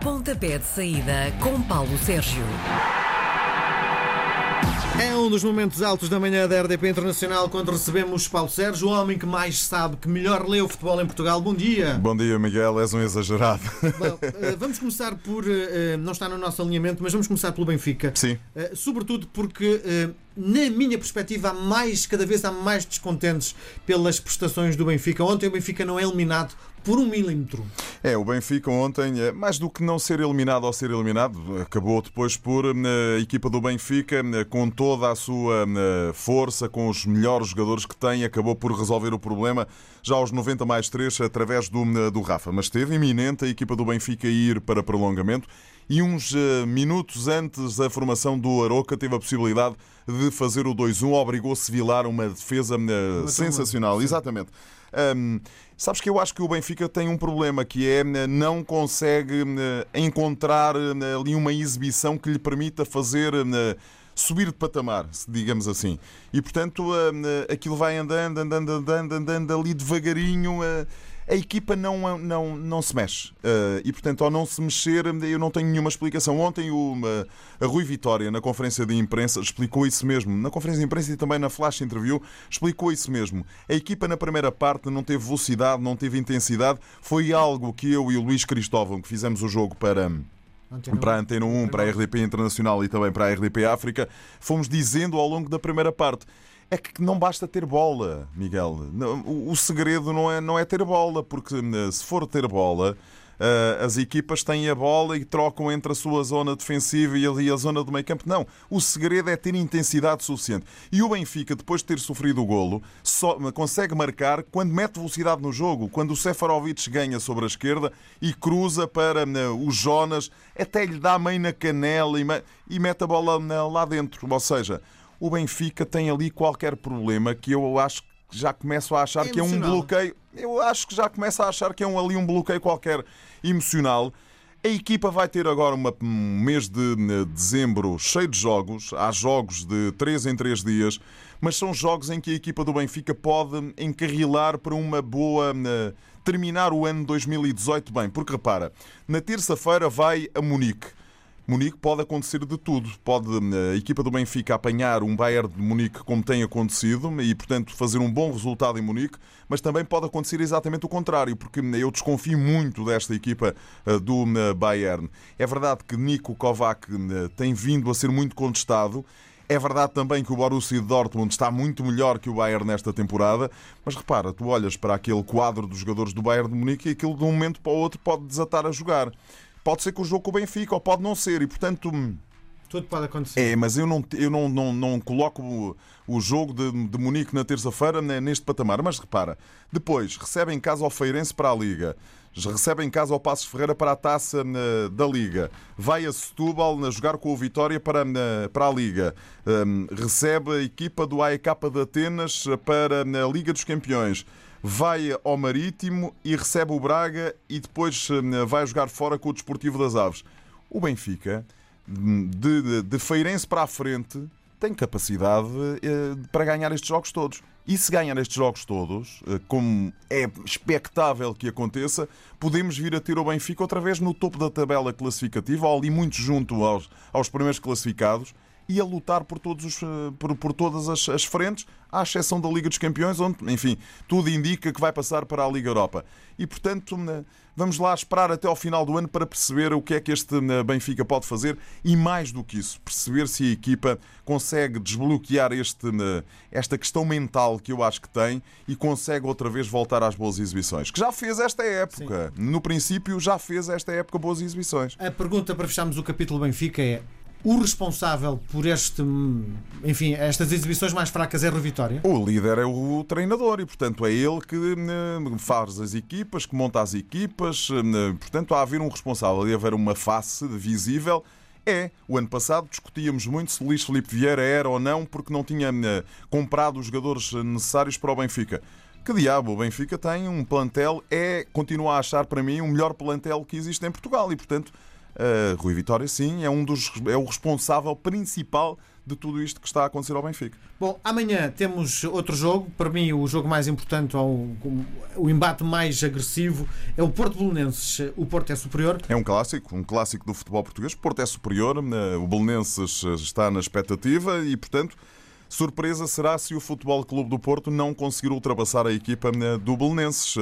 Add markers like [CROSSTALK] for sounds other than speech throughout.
Pontapé de saída com Paulo Sérgio. É um dos momentos altos da manhã da RDP Internacional quando recebemos Paulo Sérgio, o homem que mais sabe, que melhor lê o futebol em Portugal. Bom dia. Bom dia, Miguel. És um exagerado. Bom, eh, vamos começar por. eh, Não está no nosso alinhamento, mas vamos começar pelo Benfica. Sim. Eh, Sobretudo porque, eh, na minha perspectiva, há mais, cada vez há mais descontentes pelas prestações do Benfica. Ontem o Benfica não é eliminado por um milímetro. É, o Benfica ontem, eh, mais do que não ser eliminado ou ser eliminado, acabou depois por eh, a equipa do Benfica, eh, com toda a sua força, com os melhores jogadores que tem, acabou por resolver o problema já aos 90 mais 3 através do, do Rafa. Mas esteve iminente a equipa do Benfica ir para prolongamento e uns eh, minutos antes da formação do Aroca teve a possibilidade de fazer o 2-1, obrigou Sevilar uma defesa eh, sensacional. Exatamente. Hum, sabes que eu acho que o Benfica tem um problema que é eh, não consegue encontrar ali uma exibição que lhe permita fazer subir de patamar, digamos assim. E portanto aquilo vai andando, andando, andando, andando ali devagarinho. A equipa não, não, não se mexe. Eh, E, portanto, ao não se mexer, eu não tenho nenhuma explicação. Ontem, o, a Rui Vitória, na conferência de imprensa, explicou isso mesmo. Na conferência de imprensa e também na flash interview, explicou isso mesmo. A equipa, na primeira parte, não teve velocidade, não teve intensidade. Foi algo que eu e o Luís Cristóvão, que fizemos o jogo para para a Antena 1, para a RDP Internacional e também para a RDP África, fomos dizendo ao longo da primeira parte. É que não basta ter bola, Miguel. O segredo não é, não é ter bola, porque eh, se for ter bola, eh, as equipas têm a bola e trocam entre a sua zona defensiva e a, zona do meio campo. Não. O segredo é ter intensidade suficiente. E o Benfica, depois de ter sofrido o golo, só consegue marcar quando mete velocidade no jogo. Quando o Sefarovic ganha sobre a esquerda e cruza para eh, o Jonas, até lhe dá meio na canela e, me- mete a bola lá dentro. Ou seja, o Benfica tem ali qualquer problema que eu acho que já começo a achar É que é um bloqueio. Eu acho que já começo a achar que é um, ali um bloqueio qualquer emocional. A equipa vai ter agora uma- um mês de eh, dezembro cheio de jogos. Há jogos de 3 em 3 dias, mas são jogos em que a equipa do Benfica pode encarrilar para uma boa. eh, terminar o ano 2018 bem. Porque repara, na terça-feira vai a Munique. Munique pode acontecer de tudo. Pode eh, a equipa do Benfica apanhar um Bayern de Munique como tem acontecido e, portanto, fazer um bom resultado em Munique, mas também pode acontecer exatamente o contrário, porque eu desconfio muito desta equipa eh, do eh, Bayern. É verdade que Nico Kovac eh, tem vindo a ser muito contestado. É verdade também que o Borussia Dortmund está muito melhor que o Bayern nesta temporada, mas repara, tu olhas para aquele quadro dos jogadores do Bayern de Munique e aquilo de um momento para o outro pode desatar a jogar. Pode ser que o jogo com o Benfica ou pode não ser, e portanto. Tudo pode acontecer. É, mas eu não, eu não, não, não coloco o, o jogo de, de Munique na terça-feira né, neste patamar. Mas repara, depois recebe em casa ao Feirense para a Liga, recebe em casa ao Passos Ferreira para a taça né, da Liga, vai a Setúbal a jogar com o Vitória para, né, para a Liga, Hum, recebe a equipa do AEK de Atenas para a Liga dos Campeões. Vai ao Marítimo e recebe o Braga e depois hum, vai jogar fora com o Desportivo das Aves. O Benfica, de, de, de Feirense para a frente, tem capacidade eh, para ganhar estes jogos todos. E se ganhar estes jogos todos, eh, como é expectável que aconteça, podemos vir a ter o Benfica outra vez no topo da tabela classificativa, ou ali muito junto aos, aos primeiros classificados, e a lutar por, todos os, eh, por, por todas as, as frentes, à exceção da Liga dos Campeões, onde, enfim, tudo indica que vai passar para a Liga Europa. E, portanto, né, vamos lá esperar até ao final do ano para perceber o que é que este né, Benfica pode fazer e, mais do que isso, perceber se a equipa consegue desbloquear este, esta questão mental que eu acho que tem e consegue outra vez voltar às boas exibições. Que já fez esta época. No princípio, já fez esta época boas exibições. A pergunta para fecharmos o capítulo Benfica é: o responsável por este, enfim, estas exibições mais fracas é Rui Vitória? O líder é o treinador e, portanto, é ele que né, faz as equipas, que monta as equipas. né, Portanto, há haver um responsável e haver uma face visível. É, o ano passado discutíamos muito se Luís Filipe Vieira era ou não porque não tinha né, comprado os jogadores necessários para o Benfica. Que diabo, o Benfica tem um plantel, é, continua a achar para mim, o melhor plantel que existe em Portugal e, portanto, Uh, Rui Vitória, sim, é, um dos, é o responsável principal de tudo isto que está a acontecer ao Benfica. Bom, amanhã temos outro jogo. Para mim, o jogo mais importante, ou o embate mais agressivo, é o Porto Belenenses. O Porto é superior. É um clássico, um clássico do futebol português. O Porto é superior, o Belenenses está na expectativa e, portanto, surpresa será se o Futebol Clube do Porto não conseguir ultrapassar a equipa do Belenenses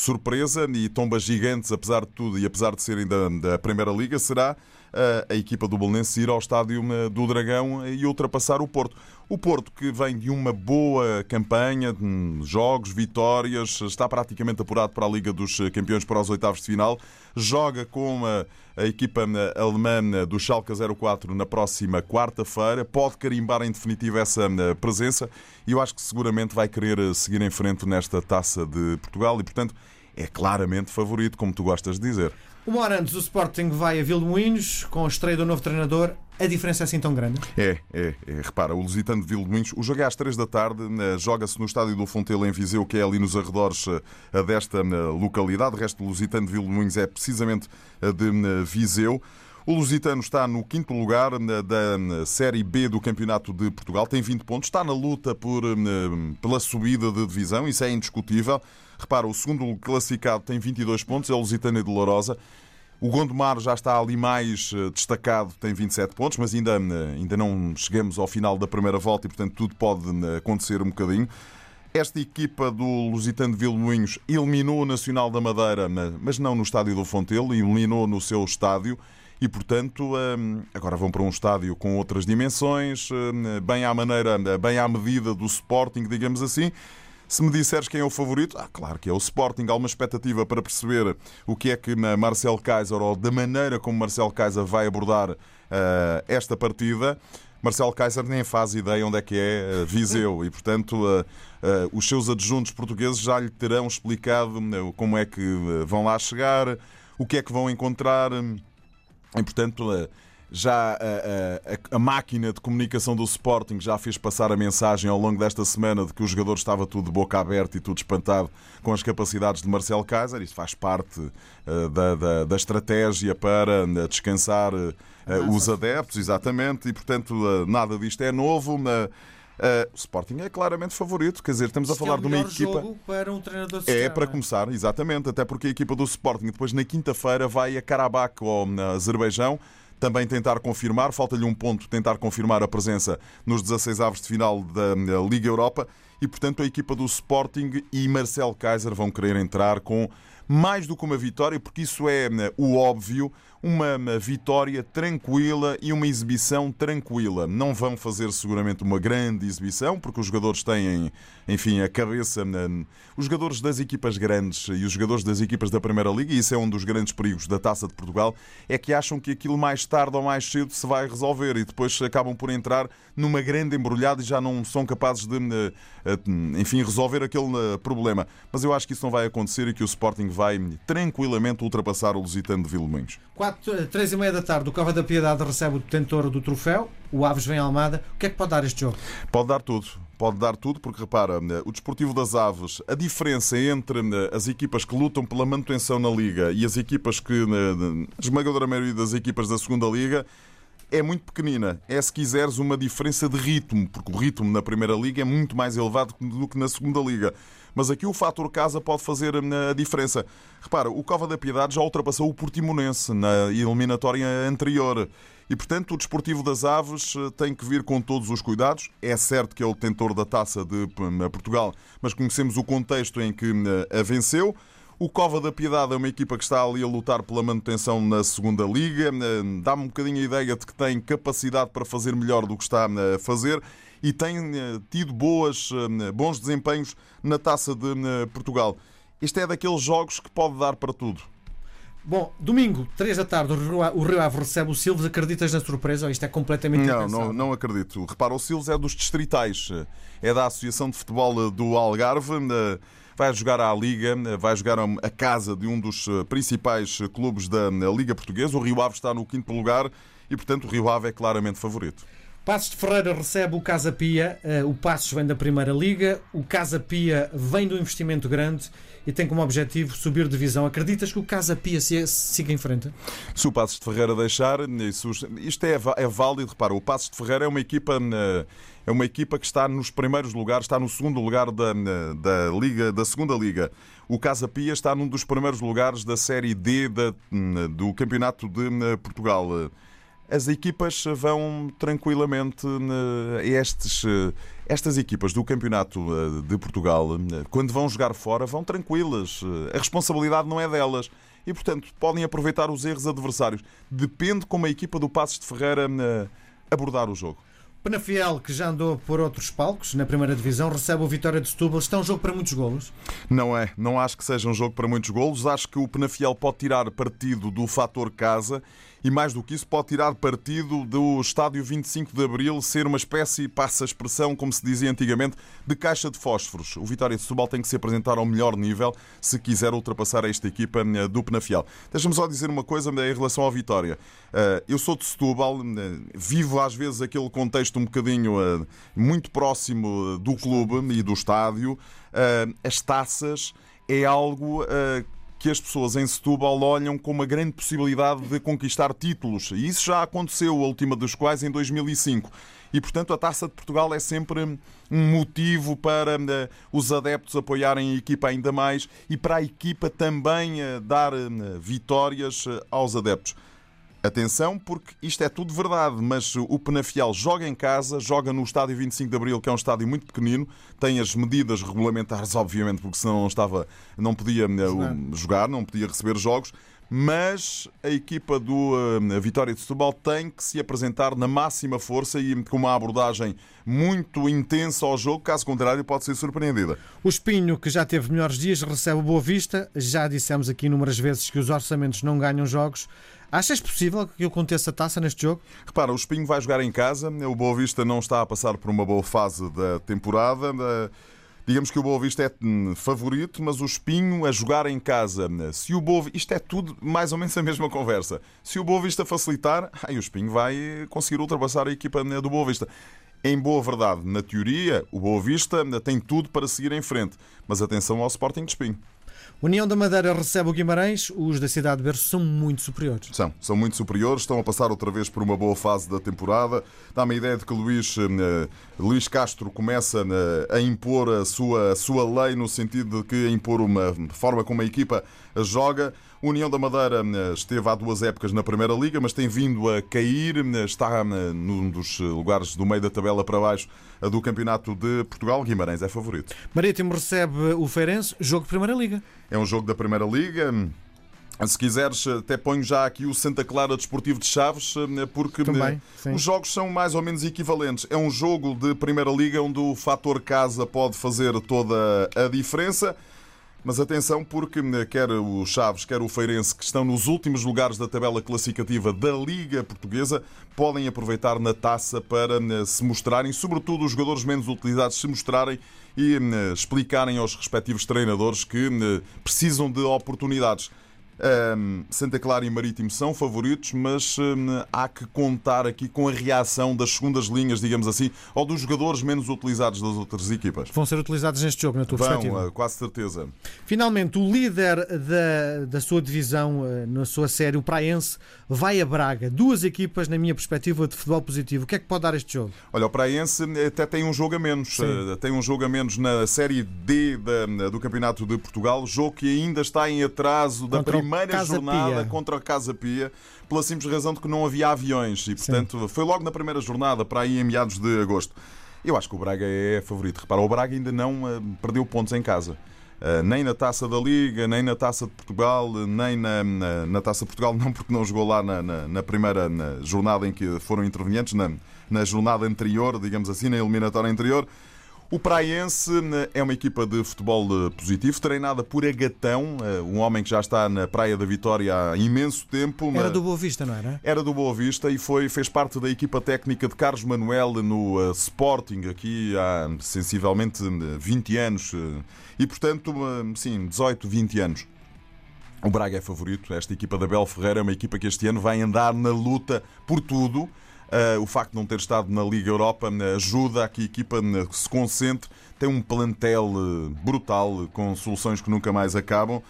surpresa e tombas gigantes, apesar de tudo, e apesar de serem da, da Primeira Liga, será a, a equipa do Belenenses ir ao estádio do Dragão e ultrapassar o Porto. O Porto, que vem de uma boa campanha, jogos, vitórias, está praticamente apurado para a Liga dos Campeões para os oitavos de final, joga com a, a equipa alemã do Schalke 04 na próxima quarta-feira, pode carimbar em definitivo essa presença e eu acho que seguramente vai querer seguir em frente nesta taça de Portugal e, portanto, é claramente favorito, como tu gostas de dizer. Uma hora antes, o Sporting vai a Vilmoinhos com a estreia do novo treinador. A diferença é assim tão grande? É, é. é. Repara, o Lusitano de Vilmoinhos, o jogo é às 3 da tarde, né, joga-se no estádio do Fontelo em Viseu, que é ali nos arredores eh, desta né, localidade. O resto do Lusitano de Vilmoinhos é precisamente eh, de Viseu. O Lusitano está no quinto lugar da Série B do Campeonato de Portugal, tem 20 pontos, está na luta por, pela subida de divisão, isso é indiscutível. Repara, o segundo classificado tem 22 pontos, é o Lusitânia de Lourosa. O Gondomar já está ali mais eh, destacado, tem 27 pontos, mas ainda, eh, ainda não chegamos ao final da primeira volta e, portanto, tudo pode eh, acontecer um bocadinho. Esta equipa do Lusitano de Vilmoinhos eliminou o Nacional da Madeira, mas não no estádio do Fontelo, eliminou no seu estádio e, portanto, agora vão para um estádio com outras dimensões, bem à maneira, bem à medida do Sporting, digamos assim. Se me disseres quem é o favorito, ah, claro que é o Sporting. Há uma expectativa para perceber o que é que Marcel Kaiser, ou da maneira como Marcel Kaiser vai abordar uh, esta partida. Marcel Kaiser nem faz ideia onde é que é uh, Viseu e, portanto, uh, os seus adjuntos portugueses já lhe terão explicado como é que vão lá chegar, o que é que vão encontrar. E, portanto, já a, a, a, máquina de comunicação do Sporting já fez passar a mensagem ao longo desta semana de que o jogador estava tudo de boca aberta e tudo espantado com as capacidades de Marcel Kaiser. Isso faz parte uh, da, da, da, estratégia para uh, descansar uh, os adeptos, exatamente, e portanto nada disto é novo. Uh, o Sporting é claramente favorito, quer dizer, estamos a falar é de uma equipa. para um treinador É para é? começar, exatamente, até porque a equipa do Sporting depois na quinta-feira vai a Karabakh ou na Azerbaijão também tentar confirmar, falta-lhe um ponto, tentar confirmar a presença nos 16 avos de final da Liga Europa. E, portanto, a equipa do Sporting e Marcel Kaiser vão querer entrar com mais do que uma vitória, porque isso é né, o óbvio, uma vitória tranquila e uma exibição tranquila. Não vão fazer seguramente uma grande exibição, porque os jogadores têm, enfim, a cabeça. Os jogadores das equipas grandes e os jogadores das equipas da Primeira Liga, e isso é um dos grandes perigos da Taça de Portugal, é que acham que aquilo mais tarde ou mais cedo se vai resolver e depois acabam por entrar numa grande embrulhada e já não são capazes de, eh, enfim, resolver aquele eh, problema. Mas eu acho que isso não vai acontecer e que o Sporting vai tranquilamente ultrapassar o Lusitano de Vilmões. 4, 3 e meia da tarde, o Cova da Piedade recebe o detentor do troféu, o Aves vem Almada. O que é que pode dar este jogo? Pode dar tudo. Pode dar tudo, porque repara, o Desportivo das Aves, a diferença entre as equipas que lutam pela manutenção na Liga e as equipas que, a esmagadora maioria das equipas da segunda Liga, é muito pequenina. É, se quiseres, uma diferença de ritmo, porque o ritmo na Primeira Liga é muito mais elevado do que na Segunda Liga. Mas aqui o fator casa pode fazer hum, a diferença. Repara, o Cova da Piedade já ultrapassou o Portimonense na eliminatória anterior. E, portanto, o Desportivo das Aves eh, tem que vir com todos os cuidados. É certo que é o detentor da taça de hum, Portugal, mas conhecemos o contexto em que hum, a venceu. O Cova da Piedade é uma equipa que está ali a lutar pela manutenção na segunda Liga. Dá-me um bocadinho a ideia de que tem capacidade para fazer melhor do que está a fazer e tem eh, tido boas, eh, bons desempenhos na taça de eh, Portugal. Este é daqueles jogos que pode dar para tudo. Bom, domingo, 3 da tarde, o Rio Ave recebe o Silves. Acreditas na surpresa ou isto é completamente Não, não, não acredito. Repara, o Silves é dos distritais, é da Associação de Futebol do Algarve. Vai jogar à Liga, vai jogar a casa de um dos principais clubes da Liga Portuguesa. O Rio Ave está no quinto lugar e, portanto, o Rio Ave é claramente favorito. Passos de Ferreira recebe o Casa Pia, uh, o Passos vem da Primeira Liga, o Casa Pia vem do investimento grande e tem como objetivo subir divisão. Acreditas que o Casa Pia se, siga em frente? Se o Passos de Ferreira deixar, isto é, é válido. Repara, o Passos de Ferreira é uma equipa. É uma equipa que está nos primeiros lugares, está no segundo lugar da, da, Liga, da segunda Liga. O Casa Pia está num dos primeiros lugares da Série D da, do Campeonato de Portugal as equipas vão tranquilamente estes estas equipas do Campeonato eh, de Portugal, eh, quando vão jogar fora, vão tranquilas. A responsabilidade não é delas. E, portanto, podem aproveitar os erros adversários. Depende como a equipa do Passos de Ferreira eh, abordar o jogo. Penafiel, que já andou por outros palcos na primeira divisão, recebe o Vitória de Setúbal. Está um jogo para muitos golos? Não é. Não acho que seja um jogo para muitos golos. Acho que o Penafiel pode tirar partido do fator casa e, mais do que isso, pode tirar partido do estádio 25 de Abril ser uma espécie, passa a expressão, como se dizia antigamente, de caixa de fósforos. O Vitória de Setúbal tem que se apresentar ao melhor nível se quiser ultrapassar esta equipa eh, do Penafiel. Deixa-me só dizer uma coisa eh, em relação ao Vitória. Eh, eu sou de Setúbal, vivo às vezes aquele contexto um bocadinho muito próximo do clube e do estádio, as taças é algo que as pessoas em Setúbal olham com uma grande possibilidade de conquistar títulos. E isso já aconteceu, a última dos quais em 2005. E, portanto, a Taça de Portugal é sempre um motivo para os adeptos apoiarem a equipa ainda mais e para a equipa também dar vitórias aos adeptos. Atenção, porque isto é tudo verdade, mas o Penafiel joga em casa, joga no estádio 25 de Abril, que é um estádio muito pequenino, tem as medidas regulamentares, obviamente, porque senão não, estava, não podia uh, jogar, não podia receber jogos, mas a equipa do uh, Vitória de Setúbal tem que se apresentar na máxima força e com uma abordagem muito intensa ao jogo, caso contrário pode ser surpreendida. O Espinho, que já teve melhores dias, recebe o Boa Vista, já dissemos aqui inúmeras vezes que os orçamentos não ganham jogos, Achas possível que aconteça taça neste jogo? Repara, o Espinho vai jogar em casa. O Boa Vista não está a passar por uma boa fase da temporada. Digamos que o Boa Vista é favorito, mas o Espinho a jogar em casa. Se o Boa Isto é tudo mais ou menos a mesma conversa. Se o Boa Vista facilitar, aí o Espinho vai conseguir ultrapassar a equipa do Boa Vista. Em boa verdade, na teoria, o Boa Vista tem tudo para seguir em frente. Mas atenção ao Sporting de Espinho. União da Madeira recebe o Guimarães, os da cidade de Berço são muito superiores. São, são muito superiores, estão a passar outra vez por uma boa fase da temporada. Dá-me a ideia de que Luís, uh, Luís Castro começa uh, a impor a sua, a sua lei no sentido de que impor uma forma como a equipa joga. União da Madeira eh, esteve há duas épocas na Primeira Liga, mas tem vindo a cair, está num dos lugares do meio da tabela para baixo do Campeonato de Portugal. Guimarães é favorito. Marítimo recebe o Feirense, jogo de Primeira Liga. É um jogo da Primeira Liga. Se quiseres, até ponho já aqui o Santa Clara Desportivo de Chaves, porque Também, os jogos são mais ou menos equivalentes. É um jogo de Primeira Liga onde o fator casa pode fazer toda a diferença. Mas atenção, porque quer o Chaves, quer o Feirense, que estão nos últimos lugares da tabela classificativa da Liga Portuguesa, podem aproveitar na taça para se mostrarem, sobretudo os jogadores menos utilizados, se mostrarem e explicarem aos respectivos treinadores que precisam de oportunidades. Um, Santa Clara e Marítimo são favoritos, mas um, há que contar aqui com a reação das segundas linhas, digamos assim, ou dos jogadores menos utilizados das outras equipas. Vão ser utilizados neste jogo, na tua Vão, perspectiva? Uh, quase certeza. Finalmente, o líder da, da sua divisão, uh, na sua série, o Praense, vai a Braga. Duas equipas, na minha perspectiva, de futebol positivo. O que é que pode dar este jogo? Olha, o Praense até tem um jogo a menos. Uh, tem um jogo a menos na série D do Campeonato de Portugal, jogo que ainda está em atraso da primeira primeira Casa jornada Pia. contra a Casa Pia, pela simples razão de que não havia aviões e, portanto, Sim. foi logo na primeira jornada, para aí em meados de agosto. Eu acho que o Braga é favorito. Repara, o Braga ainda não uh, perdeu pontos em casa. Uh, nem na Taça da Liga, nem na Taça de Portugal, nem na, na, na Taça de Portugal, [LAUGHS] não porque não jogou lá na, na, primeira jornada em que foram intervenientes, na jornada anterior, digamos assim, na eliminatória anterior. O Praense eh, é uma equipa de futebol eh, positivo, treinada por Agatão, eh, um homem que já está na Praia da Vitória há imenso tempo. Era do Boa Vista, não era? Era do Boa Vista e foi, fez parte da equipa técnica de Carlos Manuel no Sporting, aqui há sensivelmente 20 anos. E, portanto, sim, 18, 20 anos. O Braga é favorito. Esta equipa da Bel Ferreira é uma equipa que este ano vai andar na luta por tudo o facto de não ter estado na Liga Europa ajuda a que a equipa se concentre. Tem um plantel brutal, com soluções que nunca mais acabam.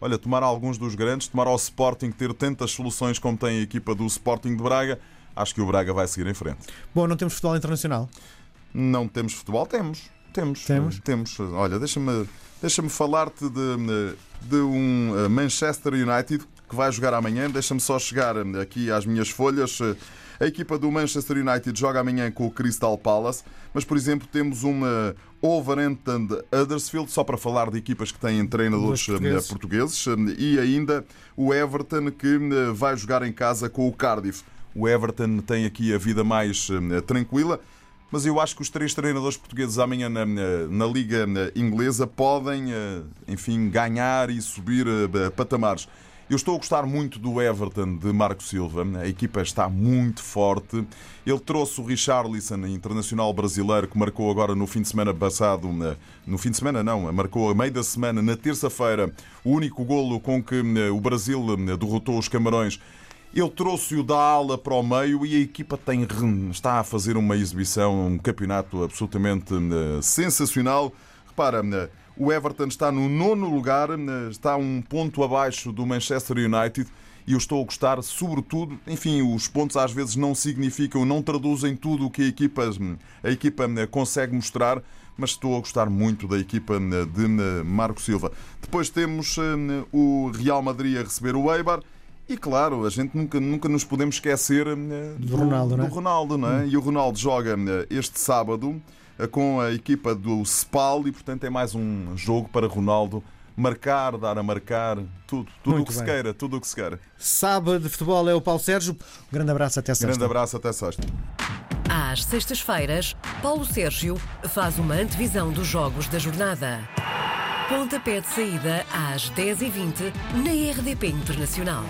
Olha, tomar alguns dos grandes, tomar ao Sporting ter tantas soluções como tem a equipa do Sporting de Braga, acho que o Braga vai seguir em frente. Bom, não temos futebol internacional? Não temos futebol? Temos. Temos. Temos. temos. Olha, deixa-me deixa falar-te de, de um eh, Manchester United que vai jogar amanhã. Deixa-me só chegar eh, aqui às minhas folhas. A equipa do Manchester United joga amanhã com o Crystal Palace, mas, por exemplo, temos uma Wolverhampton Huddersfield, só para falar de equipas que têm treinadores portugueses. portugueses, e ainda o Everton que vai jogar em casa com o Cardiff. O Everton tem aqui a vida mais tranquila mas eu acho que os três treinadores portugueses amanhã na, na Liga Inglesa podem, eh, enfim, ganhar e subir eh, patamares. Eu estou a gostar muito do Everton de Marco Silva. A equipa está muito forte. Ele trouxe o Richarlison, internacional brasileiro, que marcou agora no fim de semana passado. Eh, no fim de semana, não, marcou a meio da semana, na terça-feira, o único golo com que o Brasil derrotou os Camarões ele trouxe-o da ala para o meio e a equipa tem, está a fazer uma exibição, um campeonato absolutamente sensacional. Repara, o Everton está no nono lugar, uh, está um ponto abaixo do Manchester United e eu estou a gostar, sobretudo, enfim, os pontos às vezes não significam, não traduzem tudo o que a equipa, a equipa consegue mostrar, mas estou a gostar muito da equipa de Marco Silva. Depois temos o Real Madrid a receber o Eibar. E claro, a gente nunca, nunca nos podemos esquecer eh, do, do Ronaldo, do não é? Ronaldo, não é? Hum. E o Ronaldo joga eh, este sábado eh, com a equipa do Spal e, portanto, é mais um jogo para Ronaldo marcar, dar a marcar, tudo, tudo o que bem. se queira, tudo o que se queira. Sábado de futebol é o Paulo Sérgio. Um grande abraço até sexta. Grande abraço até sexta. Às sextas-feiras, Paulo Sérgio faz uma antevisão dos jogos da jornada. Pontapé de saída às 10h20 na RDP Internacional.